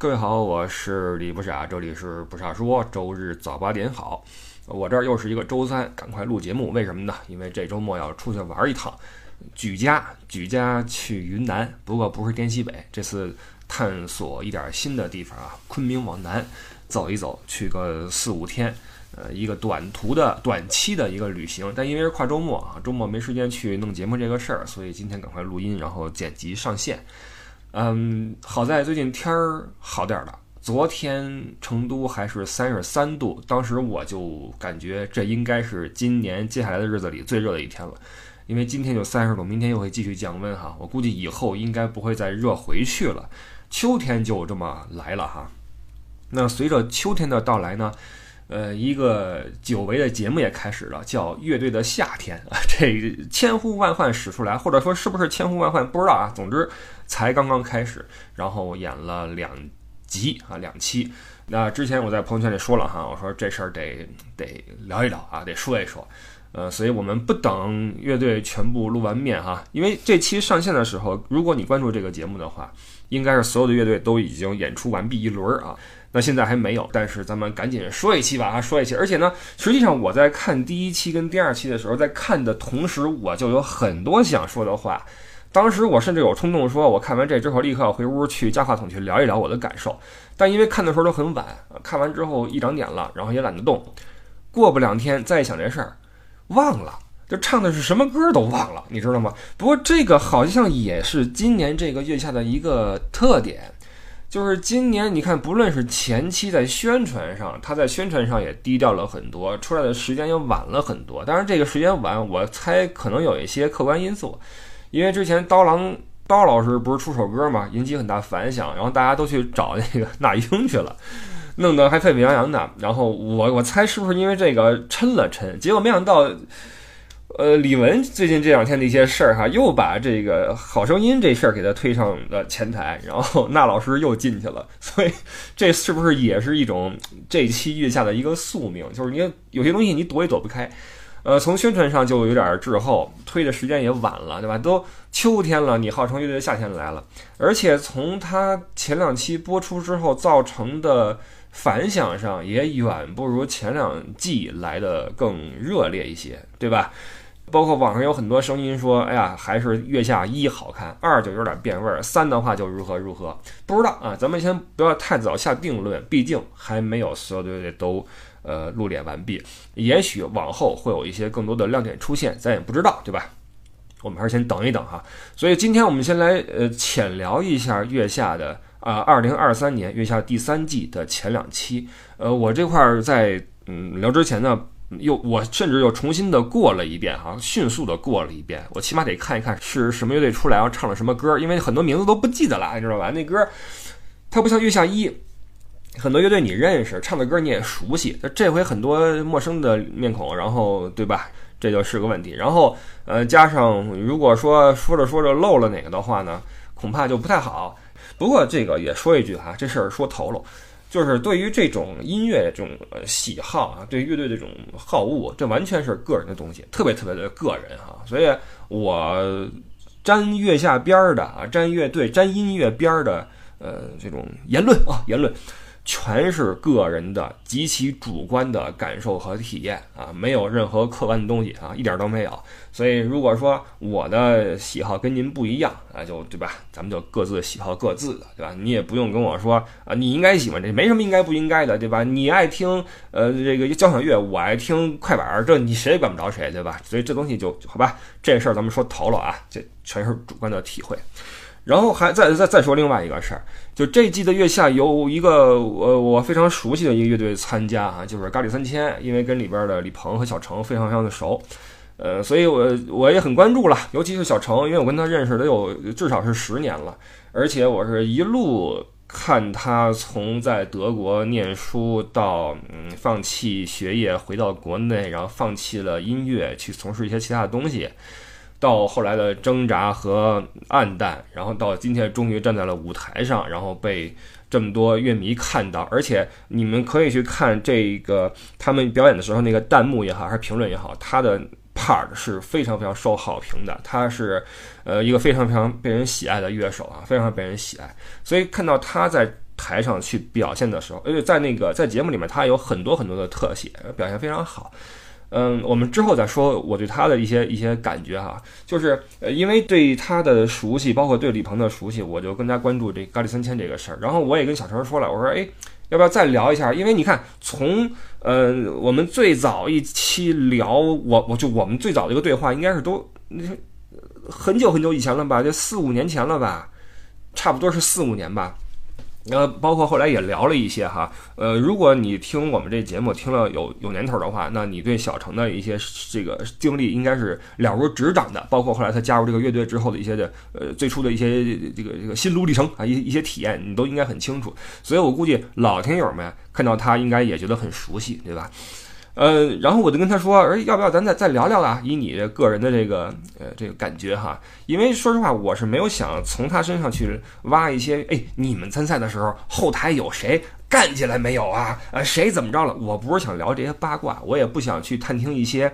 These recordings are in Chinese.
各位好，我是李不傻，这里是不傻说，周日早八点好。我这儿又是一个周三，赶快录节目，为什么呢？因为这周末要出去玩一趟，举家举家去云南，不过不是滇西北，这次探索一点新的地方啊，昆明往南走一走，去个四五天，呃，一个短途的短期的一个旅行。但因为是跨周末啊，周末没时间去弄节目这个事儿，所以今天赶快录音，然后剪辑上线。嗯，好在最近天儿好点儿了。昨天成都还是三十三度，当时我就感觉这应该是今年接下来的日子里最热的一天了。因为今天就三十度，明天又会继续降温哈。我估计以后应该不会再热回去了，秋天就这么来了哈。那随着秋天的到来呢？呃，一个久违的节目也开始了，叫《乐队的夏天》啊，这千呼万唤始出来，或者说是不是千呼万唤不知道啊。总之才刚刚开始，然后演了两集啊，两期。那之前我在朋友圈里说了哈，我说这事儿得得聊一聊啊，得说一说。呃，所以我们不等乐队全部露完面哈，因为这期上线的时候，如果你关注这个节目的话，应该是所有的乐队都已经演出完毕一轮啊。那现在还没有，但是咱们赶紧说一期吧啊，说一期。而且呢，实际上我在看第一期跟第二期的时候，在看的同时，我就有很多想说的话。当时我甚至有冲动说，我看完这之后立刻要回屋去加话筒去聊一聊我的感受。但因为看的时候都很晚，看完之后一两点了，然后也懒得动。过不两天再想这事儿，忘了，就唱的是什么歌都忘了，你知道吗？不过这个好像也是今年这个月下的一个特点。就是今年，你看，不论是前期在宣传上，他在宣传上也低调了很多，出来的时间也晚了很多。当然，这个时间晚，我猜可能有一些客观因素，因为之前刀郎刀老师不是出首歌嘛，引起很大反响，然后大家都去找那个 那英去了，弄得还沸沸扬扬的。然后我我猜是不是因为这个抻了抻，结果没想到。呃，李玟最近这两天的一些事儿哈，又把这个好声音这事儿给他推上了前台，然后那老师又进去了，所以这是不是也是一种这期月下的一个宿命？就是你有些东西你躲也躲不开。呃，从宣传上就有点滞后，推的时间也晚了，对吧？都秋天了，你号称乐队夏天来了，而且从它前两期播出之后造成的。反响上也远不如前两季来的更热烈一些，对吧？包括网上有很多声音说：“哎呀，还是月下一好看，二就有点变味儿，三的话就如何如何。”不知道啊，咱们先不要太早下定论，毕竟还没有所有的乐队都呃露脸完毕，也许往后会有一些更多的亮点出现，咱也不知道，对吧？我们还是先等一等哈。所以今天我们先来呃浅聊一下月下的。啊，二零二三年月下第三季的前两期，呃，我这块儿在嗯聊之前呢，又我甚至又重新的过了一遍哈，迅速的过了一遍，我起码得看一看是什么乐队出来，然后唱了什么歌，因为很多名字都不记得了，你知道吧？那歌它不像月下一，很多乐队你认识，唱的歌你也熟悉，这回很多陌生的面孔，然后对吧？这就是个问题。然后呃，加上如果说说着说着漏了哪个的话呢，恐怕就不太好。不过这个也说一句哈，这事儿说头了，就是对于这种音乐这种喜好啊，对乐队这种好恶，这完全是个人的东西，特别特别的个人哈。所以我沾月下边儿的啊，沾乐队、沾音乐边儿的呃这种言论啊，言论。全是个人的极其主观的感受和体验啊，没有任何客观的东西啊，一点都没有。所以如果说我的喜好跟您不一样啊，就对吧？咱们就各自喜好各自的，对吧？你也不用跟我说啊，你应该喜欢这，没什么应该不应该的，对吧？你爱听呃这个交响乐，我爱听快板，这你谁也管不着谁，对吧？所以这东西就好吧，这事儿咱们说头了啊，这全是主观的体会。然后还再再再说另外一个事儿，就这季的月下有一个呃我非常熟悉的一个乐队参加啊，就是咖喱三千，因为跟里边的李鹏和小程非常非常的熟，呃，所以我我也很关注了，尤其是小程，因为我跟他认识得有至少是十年了，而且我是一路看他从在德国念书到嗯放弃学业回到国内，然后放弃了音乐去从事一些其他的东西。到后来的挣扎和暗淡，然后到今天终于站在了舞台上，然后被这么多乐迷看到。而且你们可以去看这个他们表演的时候那个弹幕也好，还是评论也好，他的 part 是非常非常受好评的。他是呃一个非常非常被人喜爱的乐手啊，非常被人喜爱。所以看到他在。台上去表现的时候，而且在那个在节目里面，他有很多很多的特写，表现非常好。嗯，我们之后再说我对他的一些一些感觉哈，就是，因为对他的熟悉，包括对李鹏的熟悉，我就更加关注这咖喱三千这个事儿。然后我也跟小陈说了，我说哎，要不要再聊一下？因为你看，从呃我们最早一期聊我我就我们最早的一个对话，应该是都那很久很久以前了吧，就四五年前了吧，差不多是四五年吧。呃，包括后来也聊了一些哈，呃，如果你听我们这节目听了有有年头的话，那你对小程的一些这个经历应该是了如指掌的。包括后来他加入这个乐队之后的一些的呃最初的一些这个这个心路历程啊，一一些体验，你都应该很清楚。所以我估计老听友们看到他应该也觉得很熟悉，对吧？呃，然后我就跟他说，哎，要不要咱再再聊聊啊？以你个人的这个呃这个感觉哈，因为说实话，我是没有想从他身上去挖一些，哎，你们参赛的时候后台有谁干起来没有啊？呃，谁怎么着了？我不是想聊这些八卦，我也不想去探听一些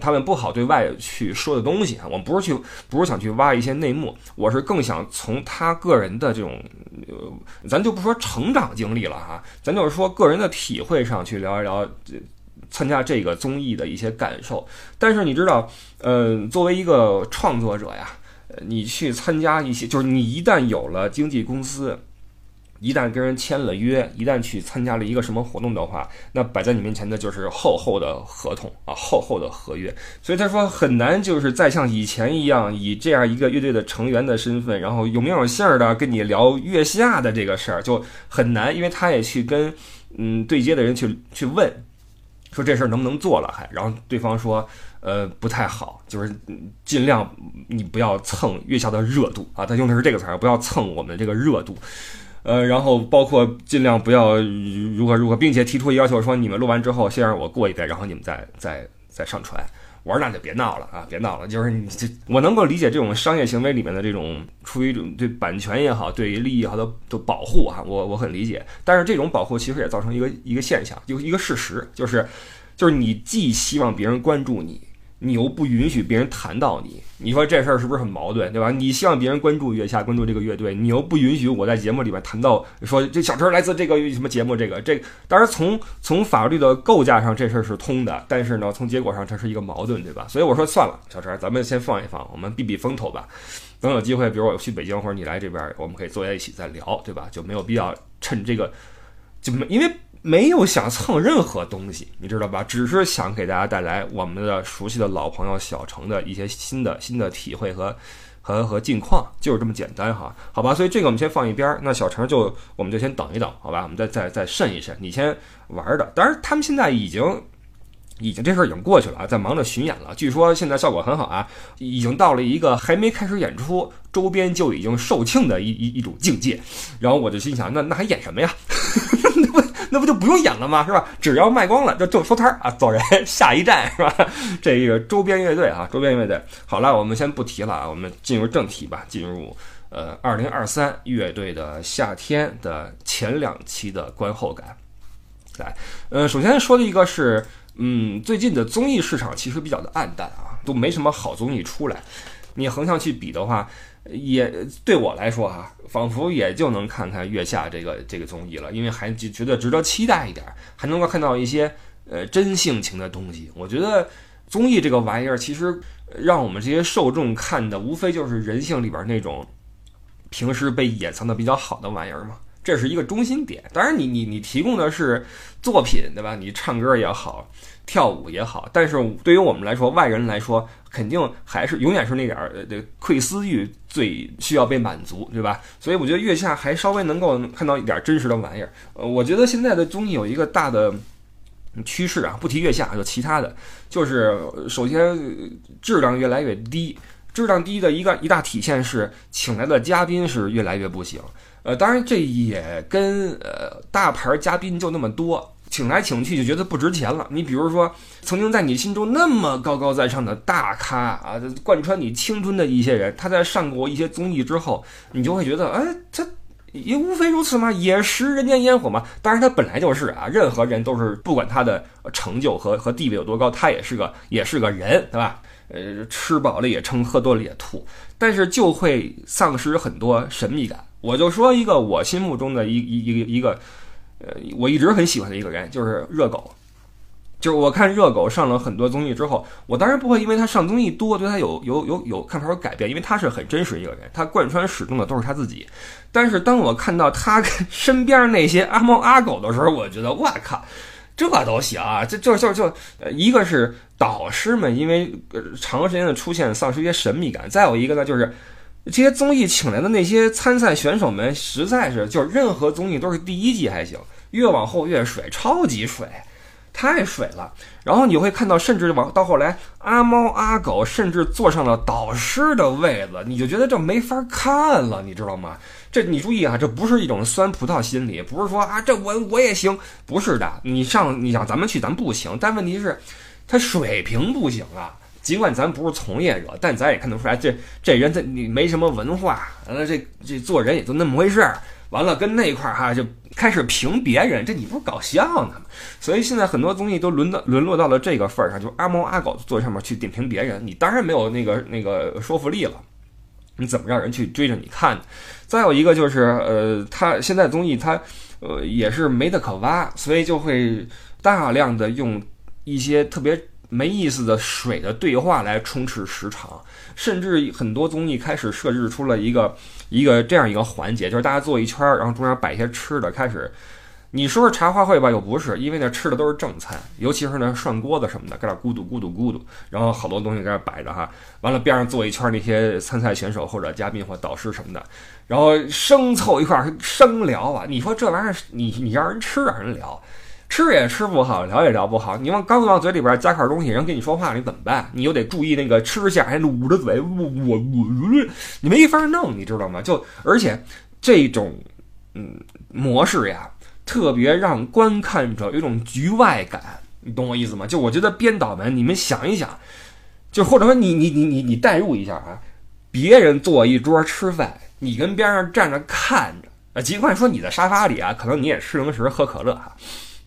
他们不好对外去说的东西啊。我不是去，不是想去挖一些内幕，我是更想从他个人的这种，呃，咱就不说成长经历了哈，咱就是说个人的体会上去聊一聊这。参加这个综艺的一些感受，但是你知道，呃，作为一个创作者呀，你去参加一些，就是你一旦有了经纪公司，一旦跟人签了约，一旦去参加了一个什么活动的话，那摆在你面前的就是厚厚的合同啊，厚厚的合约。所以他说很难，就是再像以前一样，以这样一个乐队的成员的身份，然后有名有姓的跟你聊月下的这个事儿，就很难，因为他也去跟嗯对接的人去去问。说这事儿能不能做了还，然后对方说，呃，不太好，就是尽量你不要蹭月下的热度啊，他用的是这个词儿，不要蹭我们这个热度，呃，然后包括尽量不要如何如何，并且提出要求说，你们录完之后先让我过一遍，然后你们再再再上传。我说那就别闹了啊，别闹了，就是你这我能够理解这种商业行为里面的这种出于一种对版权也好，对于利益也好的的保护啊，我我很理解。但是这种保护其实也造成一个一个现象，就一个事实，就是就是你既希望别人关注你。你又不允许别人谈到你，你说这事儿是不是很矛盾，对吧？你希望别人关注月下，关注这个乐队，你又不允许我在节目里面谈到说这小陈来自这个什么节目，这个这当然从从法律的构架上这事儿是通的，但是呢，从结果上这是一个矛盾，对吧？所以我说算了，小陈，咱们先放一放，我们避避风头吧。等有机会，比如我去北京或者你来这边，我们可以坐在一起再聊，对吧？就没有必要趁这个就没因为。没有想蹭任何东西，你知道吧？只是想给大家带来我们的熟悉的老朋友小程的一些新的新的体会和和和近况，就是这么简单哈，好吧？所以这个我们先放一边儿，那小程就我们就先等一等，好吧？我们再再再慎一慎，你先玩的。当然，他们现在已经已经这事儿已经过去了啊，在忙着巡演了。据说现在效果很好啊，已经到了一个还没开始演出，周边就已经售罄的一一一种境界。然后我就心想，那那还演什么呀？那不。就不用演了吗？是吧？只要卖光了，就就收摊儿啊，走人，下一站是吧？这个周边乐队啊，周边乐队。好了，我们先不提了啊，我们进入正题吧。进入呃，二零二三乐队的夏天的前两期的观后感。来，呃，首先说的一个是，嗯，最近的综艺市场其实比较的暗淡啊，都没什么好综艺出来。你横向去比的话。也对我来说哈，仿佛也就能看看月下这个这个综艺了，因为还觉得值得期待一点，还能够看到一些呃真性情的东西。我觉得综艺这个玩意儿，其实让我们这些受众看的，无非就是人性里边那种平时被掩藏的比较好的玩意儿嘛。这是一个中心点。当然，你你你提供的是作品，对吧？你唱歌也好。跳舞也好，但是对于我们来说，外人来说，肯定还是永远是那点儿的窥私欲最需要被满足，对吧？所以我觉得月下还稍微能够看到一点真实的玩意儿。呃，我觉得现在的综艺有一个大的趋势啊，不提月下，就其他的，就是首先质量越来越低，质量低的一个一大体现是请来的嘉宾是越来越不行。呃，当然这也跟呃大牌嘉宾就那么多。请来请去就觉得不值钱了。你比如说，曾经在你心中那么高高在上的大咖啊，贯穿你青春的一些人，他在上过一些综艺之后，你就会觉得，哎，他也无非如此嘛，也食人间烟火嘛。当然，他本来就是啊，任何人都是不管他的成就和和地位有多高，他也是个也是个人，对吧？呃，吃饱了也撑，喝多了也吐，但是就会丧失很多神秘感我就说一个我心目中的一一一个一个，呃，我一直很喜欢的一个人，就是热狗。就是我看热狗上了很多综艺之后，我当然不会因为他上综艺多对他有有有有看法有改变，因为他是很真实一个人，他贯穿始终的都是他自己。但是当我看到他身边那些阿猫阿狗的时候，我觉得哇靠，这都行啊！这就就就呃，一个是导师们因为长时间的出现丧失一些神秘感，再有一个呢就是这些综艺请来的那些参赛选手们实在是就是任何综艺都是第一季还行，越往后越水，超级水。太水了，然后你会看到，甚至往到后来，阿猫阿狗甚至坐上了导师的位子，你就觉得这没法看了，你知道吗？这你注意啊，这不是一种酸葡萄心理，不是说啊，这我我也行，不是的，你上你想咱们去，咱不行，但问题是，他水平不行啊。尽管咱不是从业者，但咱也看得出来，这这人他你没什么文化，完了，这这做人也就那么回事儿。完了，跟那一块儿哈就开始评别人，这你不搞笑呢吗？所以现在很多综艺都轮到沦落到了这个份儿上，就阿猫阿狗坐上面去点评别人，你当然没有那个那个说服力了。你怎么让人去追着你看？再有一个就是，呃，他现在综艺他呃也是没得可挖，所以就会大量的用一些特别没意思的水的对话来充斥时长，甚至很多综艺开始设置出了一个。一个这样一个环节，就是大家坐一圈，然后中间摆一些吃的，开始。你说是茶话会吧，又不是，因为那吃的都是正餐，尤其是那涮锅子什么的，搁那咕嘟咕嘟咕嘟，然后好多东西搁那摆着哈。完了边上坐一圈那些参赛选手或者嘉宾或导师什么的，然后生凑一块生聊啊。你说这玩意儿，你你让人吃让人聊。吃也吃不好，聊也聊不好。你往刚往嘴里边加块东西，人跟你说话，你怎么办？你又得注意那个吃相还捂着嘴，我我我，你没法弄，你知道吗？就而且这种嗯模式呀，特别让观看者有种局外感，你懂我意思吗？就我觉得编导们，你们想一想，就或者说你你你你你代入一下啊，别人坐一桌吃饭，你跟边上站着看着啊，尽管说你在沙发里啊，可能你也吃零食喝可乐哈。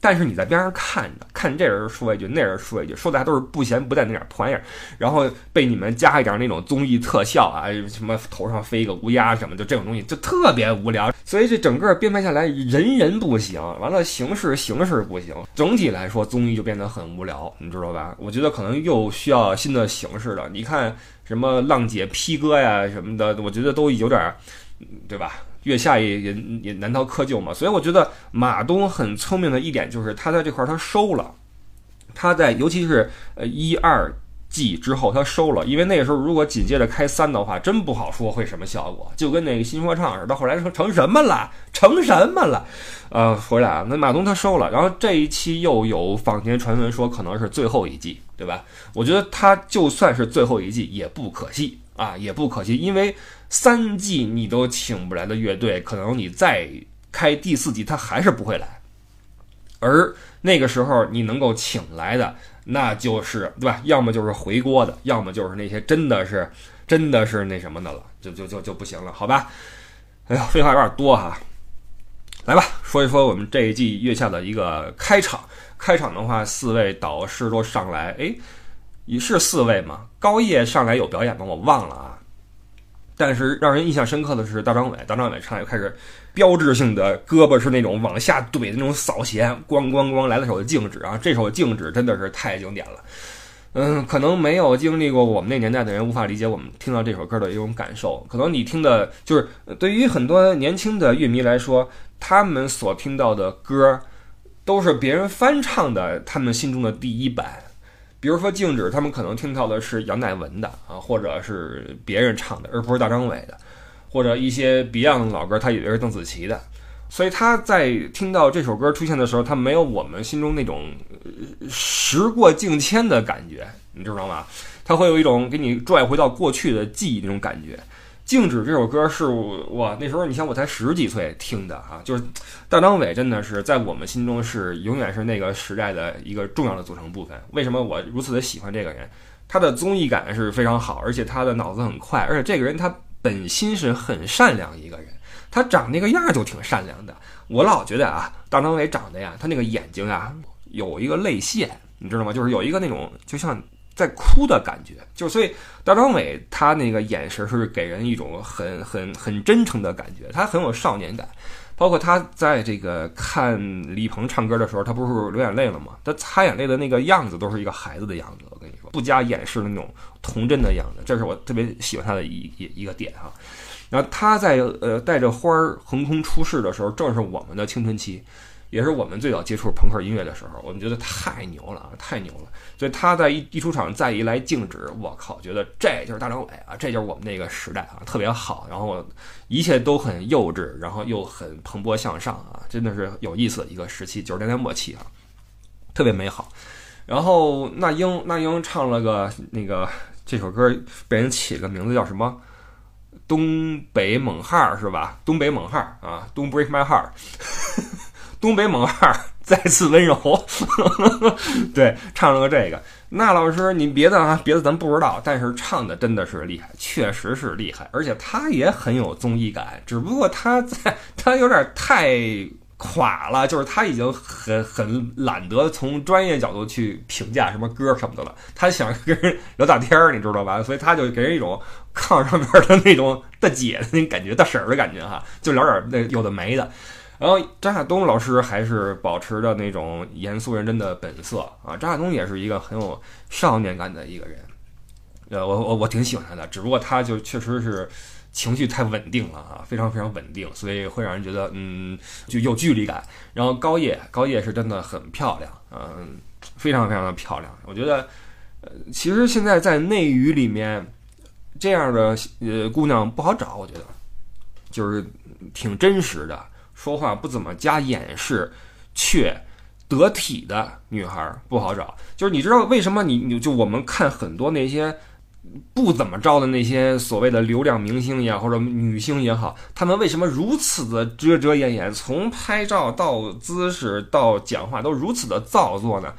但是你在边上看着，看这人说一句，那人说一句，说的还都是不咸不淡那点破玩意儿，然后被你们加一点那种综艺特效啊，什么头上飞一个乌鸦什么，就这种东西就特别无聊。所以这整个编排下来，人人不行，完了形式形式不行，整体来说综艺就变得很无聊，你知道吧？我觉得可能又需要新的形式了。你看什么浪姐 P 哥呀什么的，我觉得都有点，对吧？月下也也也难逃窠臼嘛，所以我觉得马东很聪明的一点就是他在这块他收了，他在尤其是呃一二季之后他收了，因为那个时候如果紧接着开三的话，真不好说会什么效果，就跟那个新说唱似的，后来成成什么了，成什么了，呃，回来啊，那马东他收了，然后这一期又有坊间传闻说可能是最后一季，对吧？我觉得他就算是最后一季也不可惜啊，也不可惜，因为。三季你都请不来的乐队，可能你再开第四季，他还是不会来。而那个时候你能够请来的，那就是对吧？要么就是回锅的，要么就是那些真的是 真的是那什么的了，就就就就不行了，好吧？哎呀，废话有点多哈，来吧，说一说我们这一季月下的一个开场。开场的话，四位导师都上来，哎，你是四位吗？高叶上来有表演吗？我忘了啊。但是让人印象深刻的是大张伟，大张伟唱又开始标志性的胳膊是那种往下怼的那种扫弦，咣咣咣来了首静止啊！这首静止真的是太经典了。嗯，可能没有经历过我们那年代的人无法理解我们听到这首歌的一种感受。可能你听的就是对于很多年轻的乐迷来说，他们所听到的歌都是别人翻唱的，他们心中的第一版。比如说静止，他们可能听到的是杨乃文的啊，或者是别人唱的，而不是大张伟的，或者一些 Beyond 老歌，他以为是邓紫棋的，所以他在听到这首歌出现的时候，他没有我们心中那种时过境迁的感觉，你知道吗？他会有一种给你拽回到过去的记忆那种感觉。静止这首歌是我那时候，你像我才十几岁听的啊，就是大张伟真的是在我们心中是永远是那个时代的一个重要的组成部分。为什么我如此的喜欢这个人？他的综艺感是非常好，而且他的脑子很快，而且这个人他本心是很善良一个人，他长那个样就挺善良的。我老觉得啊，大张伟长得呀，他那个眼睛啊有一个泪腺，你知道吗？就是有一个那种就像在哭的感觉。就所以大张伟他那个眼神是给人一种很很很真诚的感觉，他很有少年感。包括他在这个看李鹏唱歌的时候，他不是流眼泪了吗？他擦眼泪的那个样子都是一个孩子的样子。我跟你说，不加掩饰的那种童真的样子，这是我特别喜欢他的一一一个点哈。然后他在呃带着花儿横空出世的时候，正是我们的青春期。也是我们最早接触朋克音乐的时候，我们觉得太牛了啊，太牛了。所以他在一一出场，再一来静止，我靠，觉得这就是大张伟啊，这就是我们那个时代啊，特别好。然后一切都很幼稚，然后又很蓬勃向上啊，真的是有意思的一个时期，九十年代末期啊，特别美好。然后那英那英唱了个那个这首歌，被人起个名字叫什么？东北猛汉是吧？东北猛汉啊，Don't break my heart。东北猛汉再次温柔，对，唱了个这个。那老师，你别的啊，别的咱不知道，但是唱的真的是厉害，确实是厉害，而且他也很有综艺感。只不过他在他有点太垮了，就是他已经很很懒得从专业角度去评价什么歌什么的了。他想跟人聊大天儿，你知道吧？所以他就给人一种炕上边的那种大姐的那感觉，大婶儿的感觉哈，就聊点那有的没的。然后张亚东老师还是保持着那种严肃认真的本色啊，张亚东也是一个很有少年感的一个人，呃，我我我挺喜欢他的，只不过他就确实是情绪太稳定了啊，非常非常稳定，所以会让人觉得嗯就有距离感。然后高叶高叶是真的很漂亮，嗯，非常非常的漂亮。我觉得呃，其实现在在内娱里面这样的呃姑娘不好找，我觉得就是挺真实的。说话不怎么加掩饰，却得体的女孩不好找。就是你知道为什么你你就我们看很多那些不怎么着的那些所谓的流量明星也好，或者女星也好，她们为什么如此的遮遮掩掩，从拍照到姿势到讲话都如此的造作呢？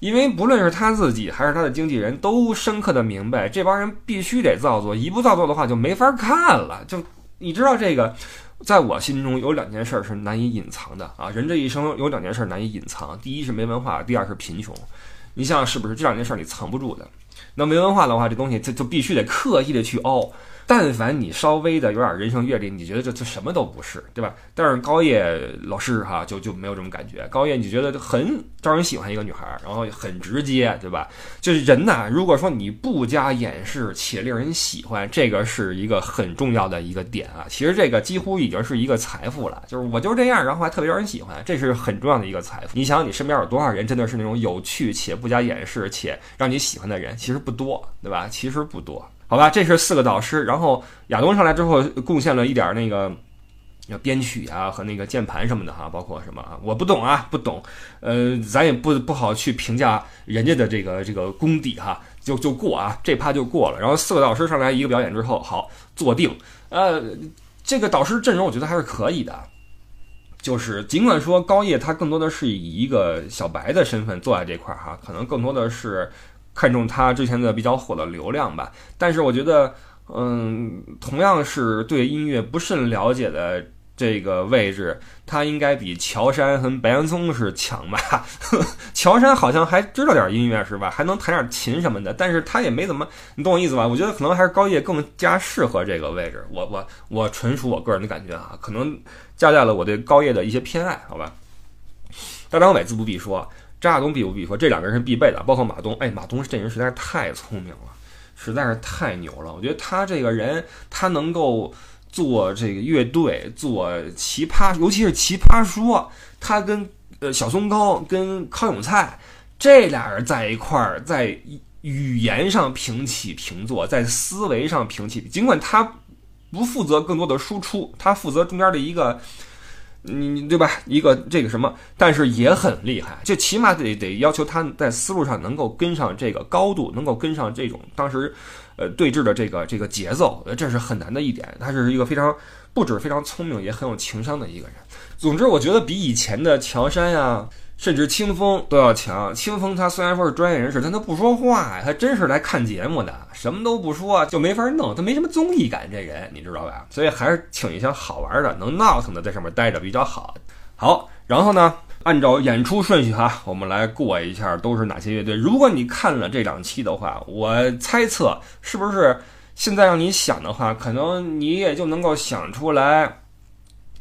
因为不论是她自己还是她的经纪人，都深刻的明白，这帮人必须得造作，一不造作的话就没法看了。就你知道这个。在我心中有两件事是难以隐藏的啊！人这一生有两件事难以隐藏，第一是没文化，第二是贫穷。你想想是不是这两件事你藏不住的？那没文化的话，这东西就就必须得刻意的去凹。但凡你稍微的有点人生阅历，你觉得这这什么都不是，对吧？但是高叶老师哈就就没有这种感觉。高叶你觉得很招人喜欢一个女孩，然后很直接，对吧？就是人呐，如果说你不加掩饰且令人喜欢，这个是一个很重要的一个点啊。其实这个几乎已经是一个财富了，就是我就是这样，然后还特别招人喜欢，这是很重要的一个财富。你想想你身边有多少人真的是那种有趣且不加掩饰且让你喜欢的人？其实不多，对吧？其实不多。好吧，这是四个导师，然后亚东上来之后贡献了一点那个编曲啊和那个键盘什么的哈，包括什么啊，我不懂啊，不懂，呃，咱也不不好去评价人家的这个这个功底哈，就就过啊，这趴就过了。然后四个导师上来一个表演之后，好坐定，呃，这个导师阵容我觉得还是可以的，就是尽管说高叶他更多的是以一个小白的身份坐在这块儿哈，可能更多的是。看中他之前的比较火的流量吧，但是我觉得，嗯，同样是对音乐不甚了解的这个位置，他应该比乔杉和白岩松是强吧？乔杉好像还知道点音乐是吧？还能弹点琴什么的，但是他也没怎么，你懂我意思吧？我觉得可能还是高叶更加适合这个位置。我我我纯属我个人的感觉啊，可能加在了我对高叶的一些偏爱，好吧？大张伟自不必说。张亚东必不必说，这两个人是必备的，包括马东。哎，马东这人实在是太聪明了，实在是太牛了。我觉得他这个人，他能够做这个乐队，做奇葩，尤其是奇葩说，他跟呃小松高、跟康永菜这俩人在一块儿，在语言上平起平坐，在思维上平起。尽管他不负责更多的输出，他负责中间的一个。你对吧？一个这个什么，但是也很厉害，就起码得得要求他在思路上能够跟上这个高度，能够跟上这种当时，呃对峙的这个这个节奏，这是很难的一点。他是一个非常不止非常聪明，也很有情商的一个人。总之，我觉得比以前的乔杉呀。甚至清风都要强。清风他虽然说是专业人士，但他不说话呀，他真是来看节目的，什么都不说就没法弄，他没什么综艺感，这人你知道吧？所以还是请一些好玩的、能闹腾的在上面待着比较好。好，然后呢，按照演出顺序哈，我们来过一下都是哪些乐队。如果你看了这两期的话，我猜测是不是现在让你想的话，可能你也就能够想出来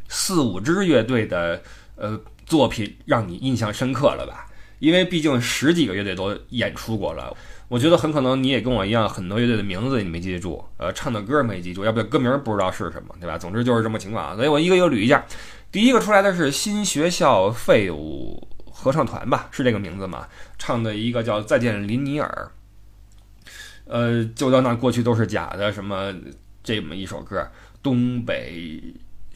四五支乐队的呃作品让你印象深刻了吧？因为毕竟十几个乐队都演出过了，我觉得很可能你也跟我一样，很多乐队的名字你没记住，呃，唱的歌没记住，要不歌名不知道是什么，对吧？总之就是这么情况啊，所以我一个一个捋一下。第一个出来的是新学校废物合唱团吧，是这个名字吗？唱的一个叫《再见林尼尔》，呃，就当那过去都是假的，什么这么一首歌，东北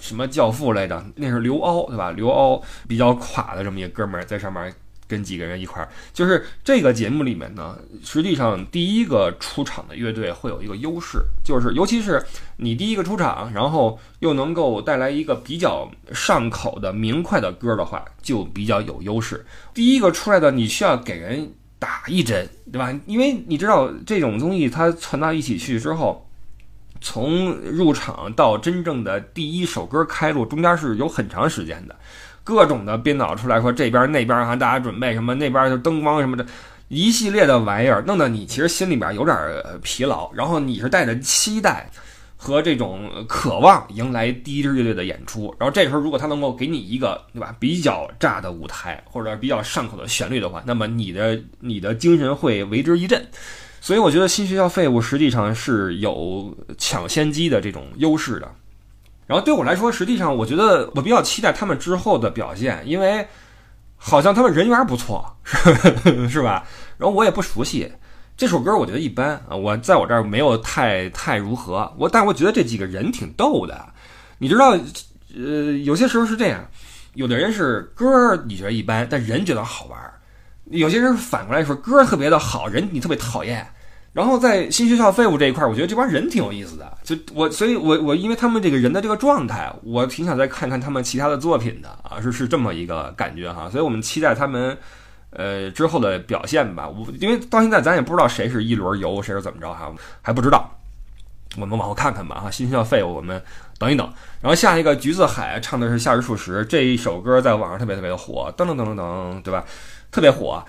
什么教父来着？那是刘骜对吧？刘骜比较垮的这么一个哥们儿在上面。跟几个人一块儿，就是这个节目里面呢，实际上第一个出场的乐队会有一个优势，就是尤其是你第一个出场，然后又能够带来一个比较上口的明快的歌的话，就比较有优势。第一个出来的，你需要给人打一针，对吧？因为你知道这种东西它传到一起去之后，从入场到真正的第一首歌开录，中间是有很长时间的。各种的编导出来说这边那边哈，大家准备什么？那边就灯光什么的，一系列的玩意儿，弄得你其实心里边有点疲劳。然后你是带着期待和这种渴望迎来第一支乐队的演出。然后这时候如果他能够给你一个对吧比较炸的舞台或者比较上口的旋律的话，那么你的你的精神会为之一振。所以我觉得新学校废物实际上是有抢先机的这种优势的。然后对我来说，实际上我觉得我比较期待他们之后的表现，因为好像他们人缘不错，是吧？然后我也不熟悉这首歌，我觉得一般啊。我在我这儿没有太太如何，我但我觉得这几个人挺逗的。你知道，呃，有些时候是这样，有的人是歌你觉得一般，但人觉得好玩儿；有些人反过来说歌特别的好，人你特别讨厌。然后在新学校废物这一块，我觉得这帮人挺有意思的。就我，所以我我因为他们这个人的这个状态，我挺想再看看他们其他的作品的啊，是是这么一个感觉哈。所以我们期待他们呃之后的表现吧。我因为到现在咱也不知道谁是一轮游，谁是怎么着哈，还不知道。我们往后看看吧哈。新学校废物，我们等一等。然后下一个橘子海唱的是夏日数十这一首歌，在网上特别特别的火，噔噔噔噔噔，对吧？特别火。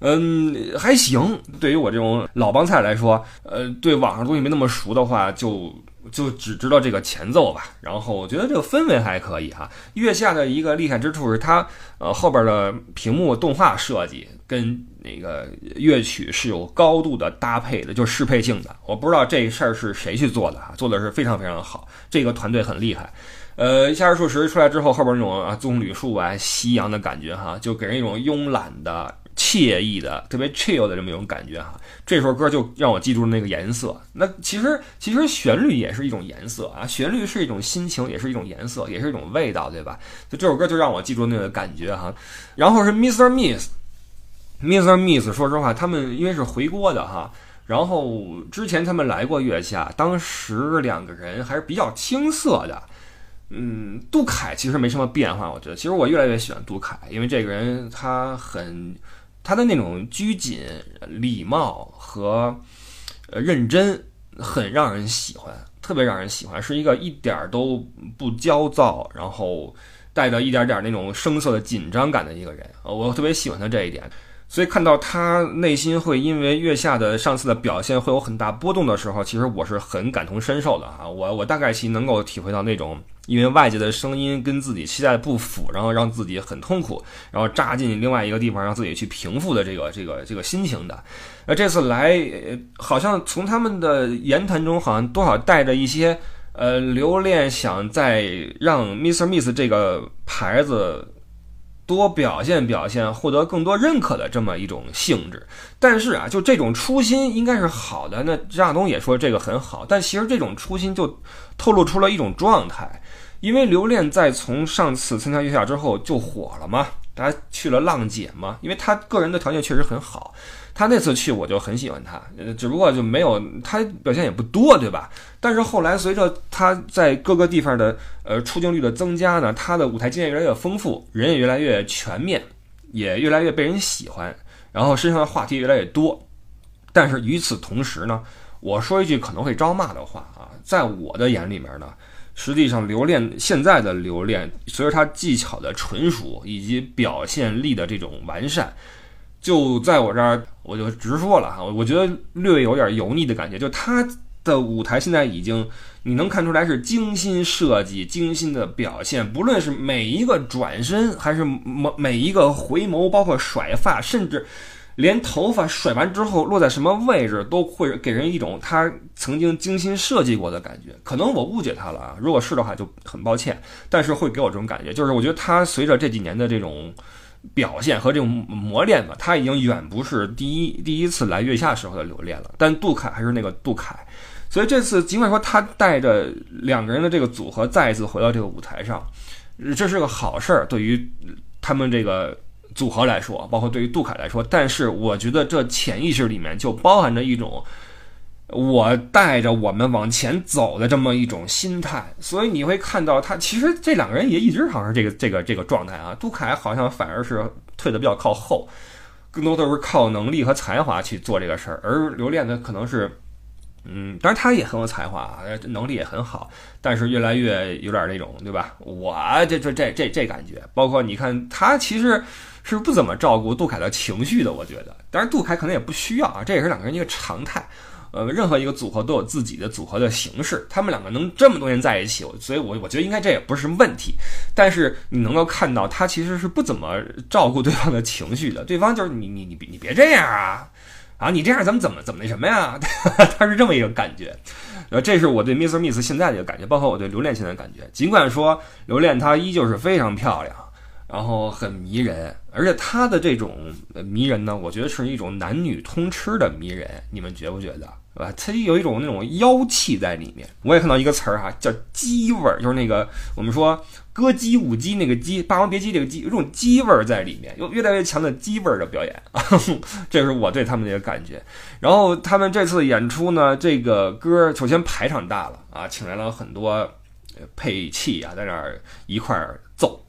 嗯，还行。对于我这种老帮菜来说，呃，对网上东西没那么熟的话，就就只知道这个前奏吧。然后我觉得这个氛围还可以哈。月下的一个厉害之处是它，呃，后边的屏幕动画设计跟那个乐曲是有高度的搭配的，就适配性的。我不知道这事儿是谁去做的哈，做的是非常非常好。这个团队很厉害。呃，夏日数十出来之后，后边那种啊棕榈树啊夕阳的感觉哈，就给人一种慵懒的。惬意的，特别 chill 的这么一种感觉哈，这首歌就让我记住那个颜色。那其实其实旋律也是一种颜色啊，旋律是一种心情，也是一种颜色，也是一种味道，对吧？就这首歌就让我记住那个感觉哈。然后是 Mr. Miss，Mr. Miss，说实话，他们因为是回国的哈，然后之前他们来过月下，当时两个人还是比较青涩的。嗯，杜凯其实没什么变化，我觉得。其实我越来越喜欢杜凯，因为这个人他很。他的那种拘谨、礼貌和呃认真，很让人喜欢，特别让人喜欢，是一个一点都不焦躁，然后带着一点点那种生涩的紧张感的一个人。我特别喜欢他这一点。所以看到他内心会因为月下的上次的表现会有很大波动的时候，其实我是很感同身受的哈。我我大概其能够体会到那种因为外界的声音跟自己期待不符，然后让自己很痛苦，然后扎进另外一个地方让自己去平复的这个这个这个心情的。那这次来，好像从他们的言谈中，好像多少带着一些呃留恋，想再让 Mr. Miss 这个牌子。多表现表现，获得更多认可的这么一种性质。但是啊，就这种初心应该是好的。那张亚东也说这个很好，但其实这种初心就透露出了一种状态。因为刘恋在从上次参加月下之后就火了嘛，他去了浪姐嘛，因为他个人的条件确实很好。他那次去我就很喜欢他，呃，只不过就没有他表现也不多，对吧？但是后来随着他在各个地方的呃出镜率的增加呢，他的舞台经验越来越丰富，人也越来越全面，也越来越被人喜欢，然后身上的话题越来越多。但是与此同时呢，我说一句可能会招骂的话啊，在我的眼里面呢，实际上留恋现在的留恋，随着他技巧的纯熟以及表现力的这种完善，就在我这儿我就直说了哈，我觉得略有点油腻的感觉，就他的舞台现在已经你能看出来是精心设计、精心的表现，不论是每一个转身，还是每每一个回眸，包括甩发，甚至。连头发甩完之后落在什么位置，都会给人一种他曾经精心设计过的感觉。可能我误解他了啊，如果是的话就很抱歉。但是会给我这种感觉，就是我觉得他随着这几年的这种表现和这种磨练吧，他已经远不是第一第一次来月下时候的留恋了。但杜凯还是那个杜凯，所以这次尽管说他带着两个人的这个组合再一次回到这个舞台上，这是个好事儿，对于他们这个。组合来说，包括对于杜凯来说，但是我觉得这潜意识里面就包含着一种我带着我们往前走的这么一种心态，所以你会看到他其实这两个人也一直好像是这个这个这个状态啊。杜凯好像反而是退的比较靠后，更多都是靠能力和才华去做这个事儿，而刘恋呢可能是。嗯，当然他也很有才华，能力也很好，但是越来越有点那种，对吧？我这这这这这感觉，包括你看他其实是不怎么照顾杜凯的情绪的，我觉得。当然杜凯可能也不需要啊，这也是两个人一个常态。呃，任何一个组合都有自己的组合的形式，他们两个能这么多年在一起，所以我我觉得应该这也不是什么问题。但是你能够看到他其实是不怎么照顾对方的情绪的，对方就是你你你你别这样啊。啊，你这样咱们怎么怎么那什么呀？他是这么一个感觉，呃，这是我对 miss Miss 现在的一个感觉，包括我对刘恋现在的感觉。尽管说刘恋她依旧是非常漂亮，然后很迷人，而且他的这种迷人呢，我觉得是一种男女通吃的迷人，你们觉不觉得？啊，它有一种那种妖气在里面。我也看到一个词儿哈，叫鸡味儿，就是那个我们说歌姬舞姬那个姬，霸王别姬这个姬，有种鸡味儿在里面，有越来越强的鸡味儿的表演。这是我对他们的一个感觉。然后他们这次演出呢，这个歌首先排场大了啊，请来了很多配器啊，在那儿一块儿奏。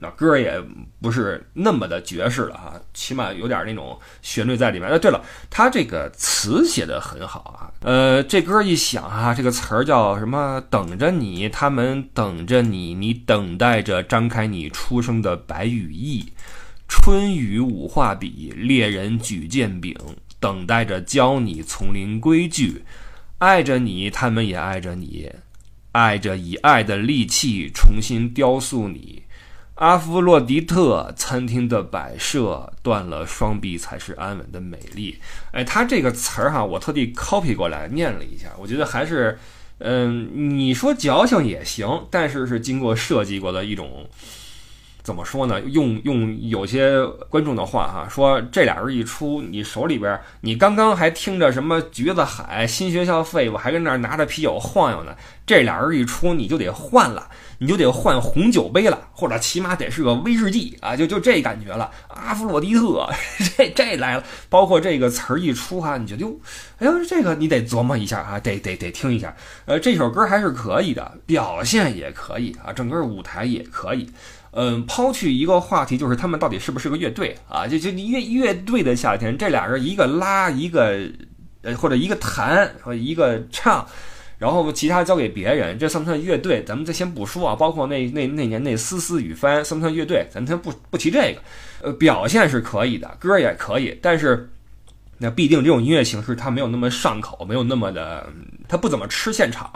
那歌也不是那么的爵士了哈，起码有点那种旋律在里面。哎，对了，他这个词写的很好啊。呃，这歌一响哈，这个词儿叫什么？等着你，他们等着你，你等待着张开你出生的白羽翼。春雨五画笔，猎人举剑柄，等待着教你丛林规矩。爱着你，他们也爱着你，爱着以爱的利器重新雕塑你。阿芙洛狄特餐厅的摆设，断了双臂才是安稳的美丽。哎，他这个词儿哈，我特地 copy 过来念了一下，我觉得还是，嗯，你说矫情也行，但是是经过设计过的一种。怎么说呢？用用有些观众的话哈，说这俩人一出，你手里边你刚刚还听着什么橘子海新学校废物，还跟那儿拿着啤酒晃悠呢。这俩人一出，你就得换了，你就得换红酒杯了，或者起码得是个威士忌啊，就就这感觉了。阿弗洛狄特，这这来了，包括这个词儿一出哈，你就就，哎呦，这个你得琢磨一下啊，得得得听一下。呃，这首歌还是可以的，表现也可以啊，整个舞台也可以。嗯，抛去一个话题，就是他们到底是不是个乐队啊？就就乐乐队的夏天，这俩人一个拉一个，呃，或者一个弹和一个唱，然后其他交给别人，这算不算乐队？咱们再先不说啊。包括那那那年那丝丝雨帆，算不算乐队？咱先不不提这个。呃，表现是可以的，歌也可以，但是那必定这种音乐形式它没有那么上口，没有那么的，它不怎么吃现场。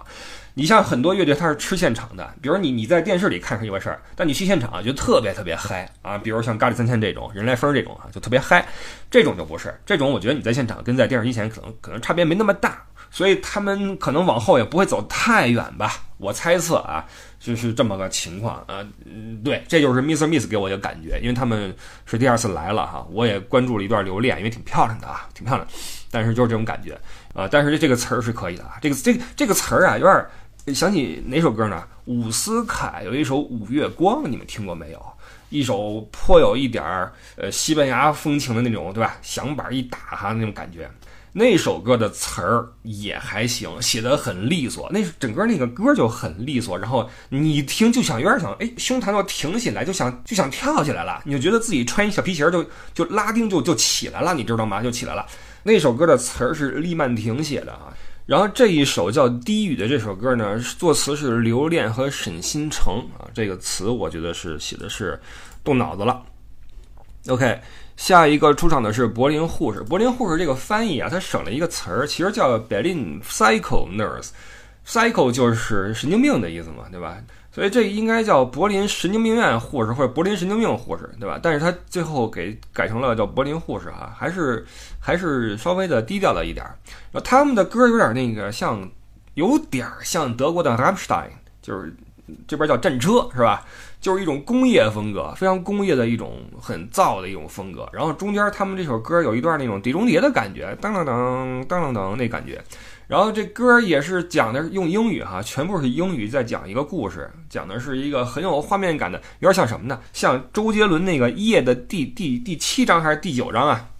你像很多乐队，它是吃现场的，比如你你在电视里看是一回事儿，但你去现场就特别特别嗨啊！比如像咖喱三千这种人来疯这种啊，就特别嗨，这种就不是这种。我觉得你在现场跟在电视机前可能可能差别没那么大，所以他们可能往后也不会走太远吧。我猜测啊，就是这么个情况啊。嗯，对，这就是 Mr. Miss 给我一个感觉，因为他们是第二次来了哈，我也关注了一段留恋，因为挺漂亮的啊，挺漂亮，但是就是这种感觉啊。但是这这个词儿是可以的啊，这个这这个词儿啊有点。想起哪首歌呢？伍思凯有一首《五月光》，你们听过没有？一首颇有一点儿呃西班牙风情的那种，对吧？响板一打哈那种感觉。那首歌的词儿也还行，写的很利索。那整个那个歌就很利索，然后你一听就想有点想，哎，胸膛要挺起来，就想就想跳起来了。你就觉得自己穿一小皮鞋就就拉丁就就起来了，你知道吗？就起来了。那首歌的词儿是利曼婷写的啊。然后这一首叫《低语》的这首歌呢，作词是刘恋和沈新成啊，这个词我觉得是写的是动脑子了。OK，下一个出场的是柏林护士。柏林护士这个翻译啊，它省了一个词儿，其实叫 Berlin Psycho Nurse。Psycho 就是神经病的意思嘛，对吧？所以这应该叫柏林神经病院护士或者柏林神经病护士，对吧？但是他最后给改成了叫柏林护士啊，还是还是稍微的低调了一点。然后他们的歌有点那个像，有点像德国的 Rammstein，就是这边叫战车是吧？就是一种工业风格，非常工业的一种很燥的一种风格。然后中间他们这首歌有一段那种碟中谍的感觉，当当当当当当那感觉。然后这歌也是讲的用英语哈，全部是英语在讲一个故事，讲的是一个很有画面感的，有点像什么呢？像周杰伦那个《夜》的第第第七章还是第九章啊？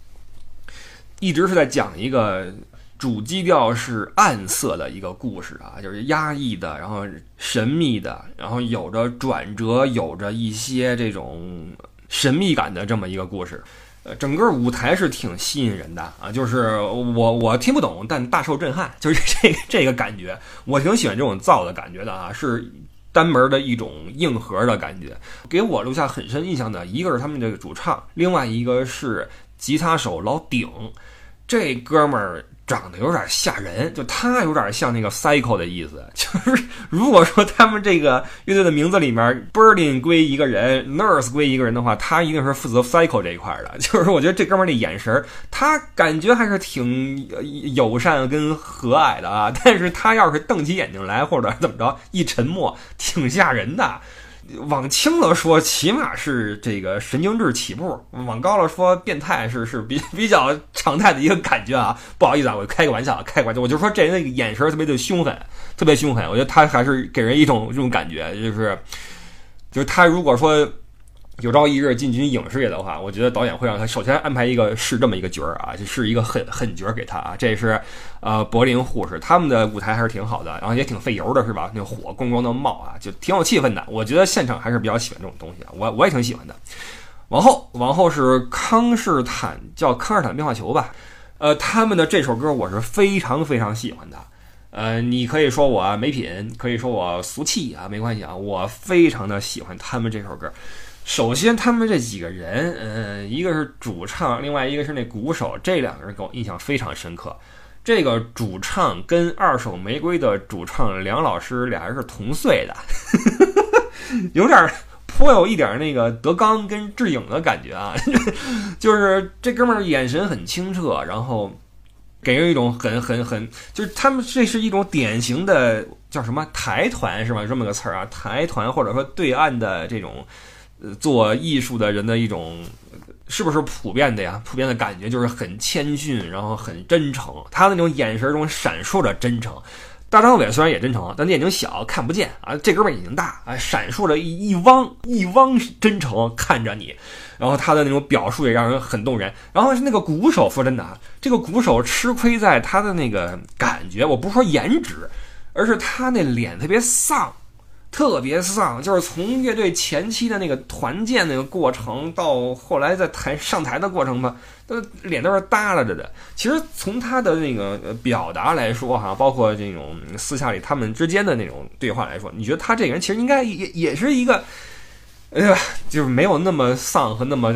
一直是在讲一个主基调是暗色的一个故事啊，就是压抑的，然后神秘的，然后有着转折，有着一些这种神秘感的这么一个故事。整个舞台是挺吸引人的啊，就是我我听不懂，但大受震撼，就是 这这个感觉，我挺喜欢这种燥的感觉的啊，是单门的一种硬核的感觉，给我留下很深印象的一个是他们这个主唱，另外一个是吉他手老顶，这哥们儿。长得有点吓人，就他有点像那个 psycho 的意思。就是如果说他们这个乐队的名字里面 Berlin 归一个人，Nurse 归一个人的话，他一定是负责 psycho 这一块的。就是我觉得这哥们儿那眼神，他感觉还是挺友善跟和蔼的啊。但是他要是瞪起眼睛来，或者怎么着，一沉默，挺吓人的。往轻了说，起码是这个神经质起步；往高了说，变态是 是比比较常态的一个感觉啊。不好意思啊，我开个玩笑，开个玩笑，我就说这人的眼神特别的凶狠，特别凶狠。我觉得他还是给人一种这种感觉，就是就是他如果说。有朝一日进军影视业的话，我觉得导演会让他首先安排一个是这么一个角儿啊，就是一个狠狠角儿给他啊。这是呃柏林护士，他们的舞台还是挺好的，然后也挺费油的，是吧？那火咣咣的冒啊，就挺有气氛的。我觉得现场还是比较喜欢这种东西啊，我我也挺喜欢的。往后往后是康士坦，叫康士坦变化球吧。呃，他们的这首歌我是非常非常喜欢的。呃，你可以说我没品，可以说我俗气啊，没关系啊，我非常的喜欢他们这首歌。首先，他们这几个人，嗯，一个是主唱，另外一个是那鼓手，这两个人给我印象非常深刻。这个主唱跟二手玫瑰的主唱梁老师俩人是同岁的，有点颇有一点那个德纲跟智颖的感觉啊，就是这哥们儿眼神很清澈，然后给人一种很很很，就是他们这是一种典型的叫什么台团是吧？这么个词儿啊，台团或者说对岸的这种。做艺术的人的一种，是不是普遍的呀？普遍的感觉就是很谦逊，然后很真诚。他那种眼神中闪烁着真诚。大张伟虽然也真诚，但眼睛小看不见啊。这哥们眼睛大啊，闪烁着一一汪一汪真诚看着你。然后他的那种表述也让人很动人。然后是那个鼓手，说真的啊，这个鼓手吃亏在他的那个感觉，我不是说颜值，而是他那脸特别丧。特别丧，就是从乐队前期的那个团建那个过程，到后来在台上台的过程吧，都脸都是耷拉着的。其实从他的那个表达来说，哈，包括这种私下里他们之间的那种对话来说，你觉得他这个人其实应该也也是一个，哎呀，就是没有那么丧和那么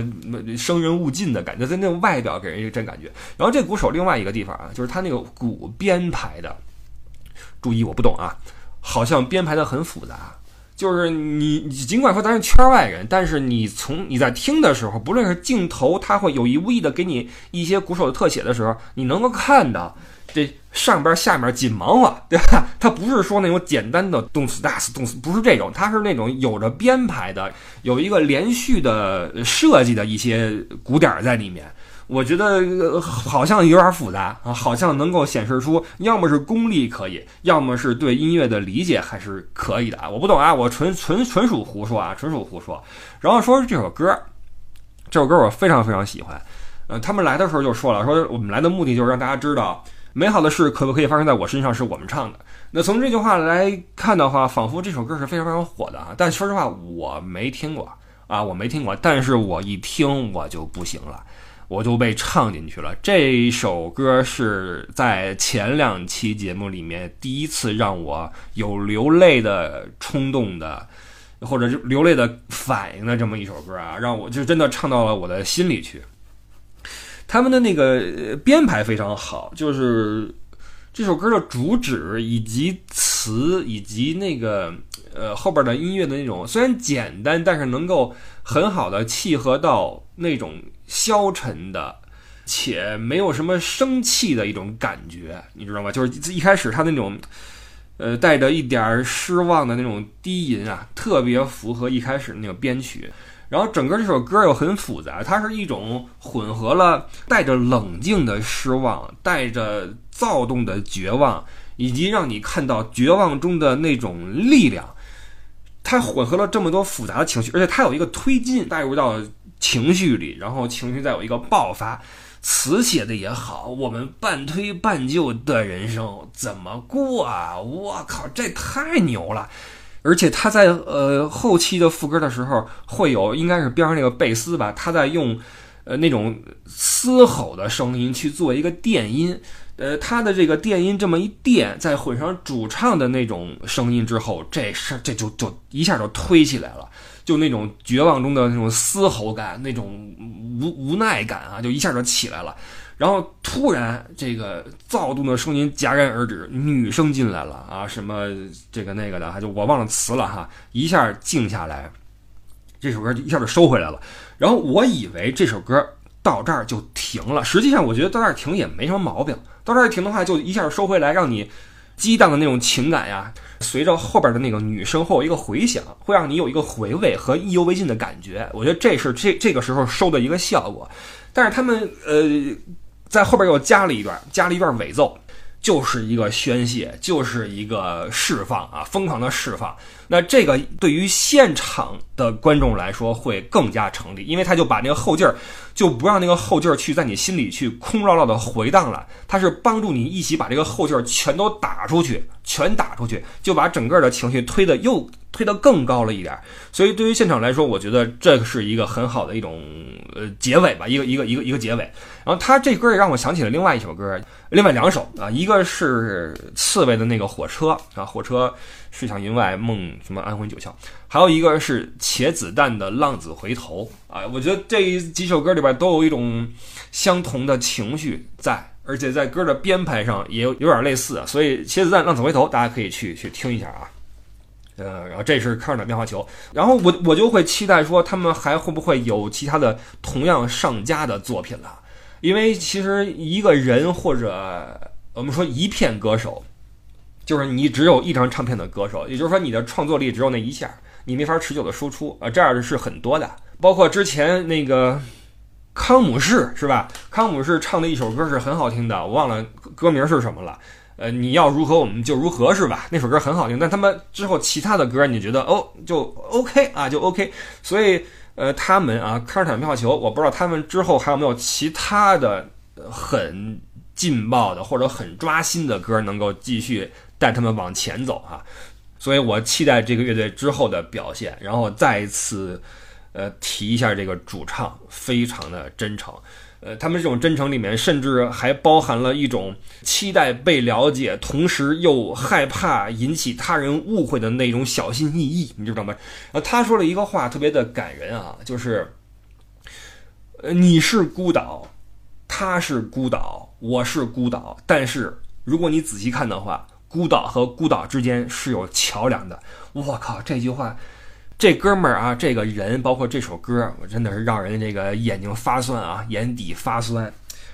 生人勿近的感觉，在那种外表给人一个真感觉。然后这鼓手另外一个地方啊，就是他那个鼓编排的，注意我不懂啊。好像编排的很复杂，就是你你尽管说咱是圈外人，但是你从你在听的时候，不论是镜头，它会有意无意的给你一些鼓手的特写的时候，你能够看到这上边下面紧忙活，对吧？它不是说那种简单的动词大词动词，不是这种，它是那种有着编排的，有一个连续的设计的一些鼓点在里面。我觉得好像有点复杂啊，好像能够显示出要么是功力可以，要么是对音乐的理解还是可以的啊。我不懂啊，我纯纯纯属胡说啊，纯属胡说。然后说这首歌，这首歌我非常非常喜欢。呃，他们来的时候就说了，说我们来的目的就是让大家知道，美好的事可不可以发生在我身上，是我们唱的。那从这句话来看的话，仿佛这首歌是非常非常火的啊。但说实话，我没听过啊，我没听过。但是我一听我就不行了。我就被唱进去了。这首歌是在前两期节目里面第一次让我有流泪的冲动的，或者是流泪的反应的这么一首歌啊，让我就真的唱到了我的心里去。他们的那个编排非常好，就是这首歌的主旨以及词以及那个呃后边的音乐的那种虽然简单，但是能够很好的契合到那种消沉的且没有什么生气的一种感觉，你知道吗？就是一开始他那种呃带着一点失望的那种低吟啊，特别符合一开始那个编曲。然后整个这首歌又很复杂，它是一种混合了带着冷静的失望，带着躁动的绝望，以及让你看到绝望中的那种力量。它混合了这么多复杂的情绪，而且它有一个推进，带入到情绪里，然后情绪再有一个爆发。词写的也好，我们半推半就的人生怎么过啊？我靠，这太牛了！而且他在呃后期的副歌的时候，会有应该是边上那个贝斯吧，他在用呃那种嘶吼的声音去做一个电音，呃，他的这个电音这么一电，再混上主唱的那种声音之后，这事儿这就就一下就推起来了，就那种绝望中的那种嘶吼感，那种无无奈感啊，就一下就起来了。然后突然，这个躁动的声音戛然而止，女生进来了啊，什么这个那个的，就我忘了词了哈，一下静下来，这首歌就一下就收回来了。然后我以为这首歌到这儿就停了，实际上我觉得到这儿停也没什么毛病，到这儿停的话就一下收回来，让你激荡的那种情感呀，随着后边的那个女声后一个回响，会让你有一个回味和意犹未尽的感觉。我觉得这是这这个时候收的一个效果，但是他们呃。在后边又加了一段，加了一段尾奏，就是一个宣泄，就是一个释放啊，疯狂的释放。那这个对于现场的观众来说会更加成立，因为他就把那个后劲儿，就不让那个后劲儿去在你心里去空落落的回荡了，他是帮助你一起把这个后劲儿全都打出去，全打出去，就把整个的情绪推的又。推得更高了一点，所以对于现场来说，我觉得这是一个很好的一种呃结尾吧，一个一个一个一个结尾。然后他这歌也让我想起了另外一首歌，另外两首啊，一个是刺猬的那个火车啊，火车驶向云外，梦什么安魂九窍，还有一个是茄子蛋的浪子回头啊。我觉得这几首歌里边都有一种相同的情绪在，而且在歌的编排上也有有点类似，所以茄子蛋浪子回头大家可以去去听一下啊。呃，然后这是科尔的变化球，然后我我就会期待说他们还会不会有其他的同样上佳的作品了，因为其实一个人或者我们说一片歌手，就是你只有一张唱片的歌手，也就是说你的创作力只有那一下，你没法持久的输出啊，这样是很多的，包括之前那个康姆士是吧？康姆士唱的一首歌是很好听的，我忘了歌名是什么了。呃，你要如何我们就如何是吧？那首歌很好听，但他们之后其他的歌你觉得哦就 OK 啊就 OK，所以呃他们啊，康尔坦妙球，我不知道他们之后还有没有其他的很劲爆的或者很抓心的歌能够继续带他们往前走啊，所以我期待这个乐队之后的表现，然后再一次呃提一下这个主唱非常的真诚。呃，他们这种真诚里面，甚至还包含了一种期待被了解，同时又害怕引起他人误会的那种小心翼翼，你知道吗？呃，他说了一个话特别的感人啊，就是，呃，你是孤岛，他是孤岛，我是孤岛，但是如果你仔细看的话，孤岛和孤岛之间是有桥梁的。我靠，这句话。这哥们儿啊，这个人，包括这首歌，我真的是让人这个眼睛发酸啊，眼底发酸。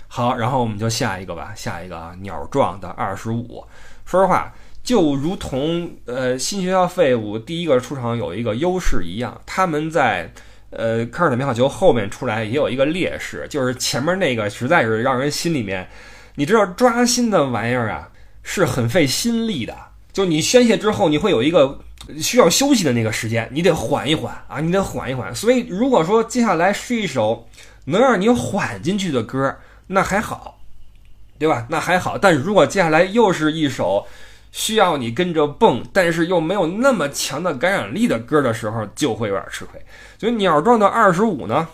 好，然后我们就下一个吧，下一个啊，鸟壮的二十五。说实话，就如同呃新学校废物第一个出场有一个优势一样，他们在呃科尔的棉花球后面出来也有一个劣势，就是前面那个实在是让人心里面，你知道抓心的玩意儿啊，是很费心力的。就你宣泄之后，你会有一个。需要休息的那个时间，你得缓一缓啊，你得缓一缓。所以，如果说接下来是一首能让你缓进去的歌，那还好，对吧？那还好。但如果接下来又是一首需要你跟着蹦，但是又没有那么强的感染力的歌的时候，就会有点吃亏。所以，鸟状的二十五呢，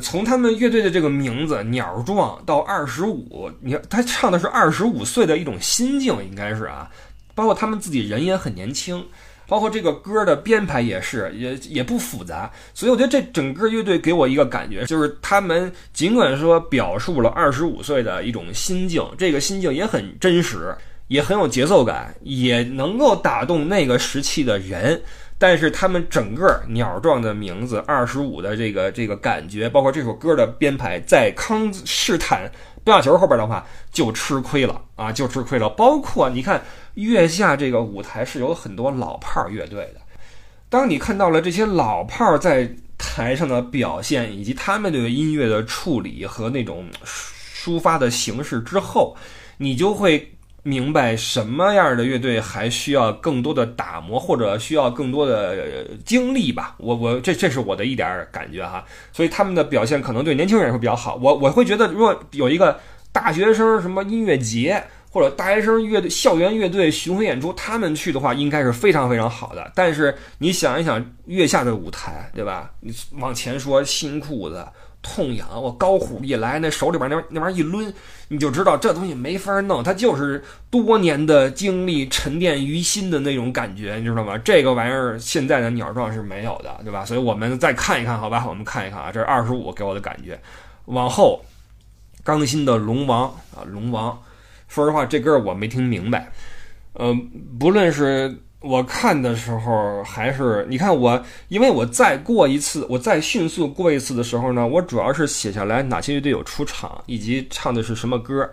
从他们乐队的这个名字“鸟壮”到二十五，你看他唱的是二十五岁的一种心境，应该是啊。包括他们自己人也很年轻，包括这个歌的编排也是，也也不复杂。所以我觉得这整个乐队给我一个感觉，就是他们尽管说表述了二十五岁的一种心境，这个心境也很真实，也很有节奏感，也能够打动那个时期的人。但是他们整个鸟状的名字，二十五的这个这个感觉，包括这首歌的编排，在康士坦乒乓球后边的话，就吃亏了啊，就吃亏了。包括你看月下这个舞台是有很多老炮乐队的，当你看到了这些老炮在台上的表现，以及他们对音乐的处理和那种抒发的形式之后，你就会。明白什么样的乐队还需要更多的打磨，或者需要更多的经历吧？我我这这是我的一点感觉哈。所以他们的表现可能对年轻人也会比较好。我我会觉得，如果有一个大学生什么音乐节，或者大学生乐队校园乐队巡回演出，他们去的话，应该是非常非常好的。但是你想一想，月下的舞台，对吧？你往前说新裤子。痛痒，我高虎一来，那手里边那那玩意一抡，你就知道这东西没法弄，它就是多年的经历沉淀于心的那种感觉，你知道吗？这个玩意儿现在的鸟状是没有的，对吧？所以我们再看一看，好吧？我们看一看啊，这是二十五给我的感觉。往后，刚新的龙王啊，龙王，说实话，这歌我没听明白，呃，不论是。我看的时候还是你看我，因为我再过一次，我再迅速过一次的时候呢，我主要是写下来哪些乐队有出场，以及唱的是什么歌，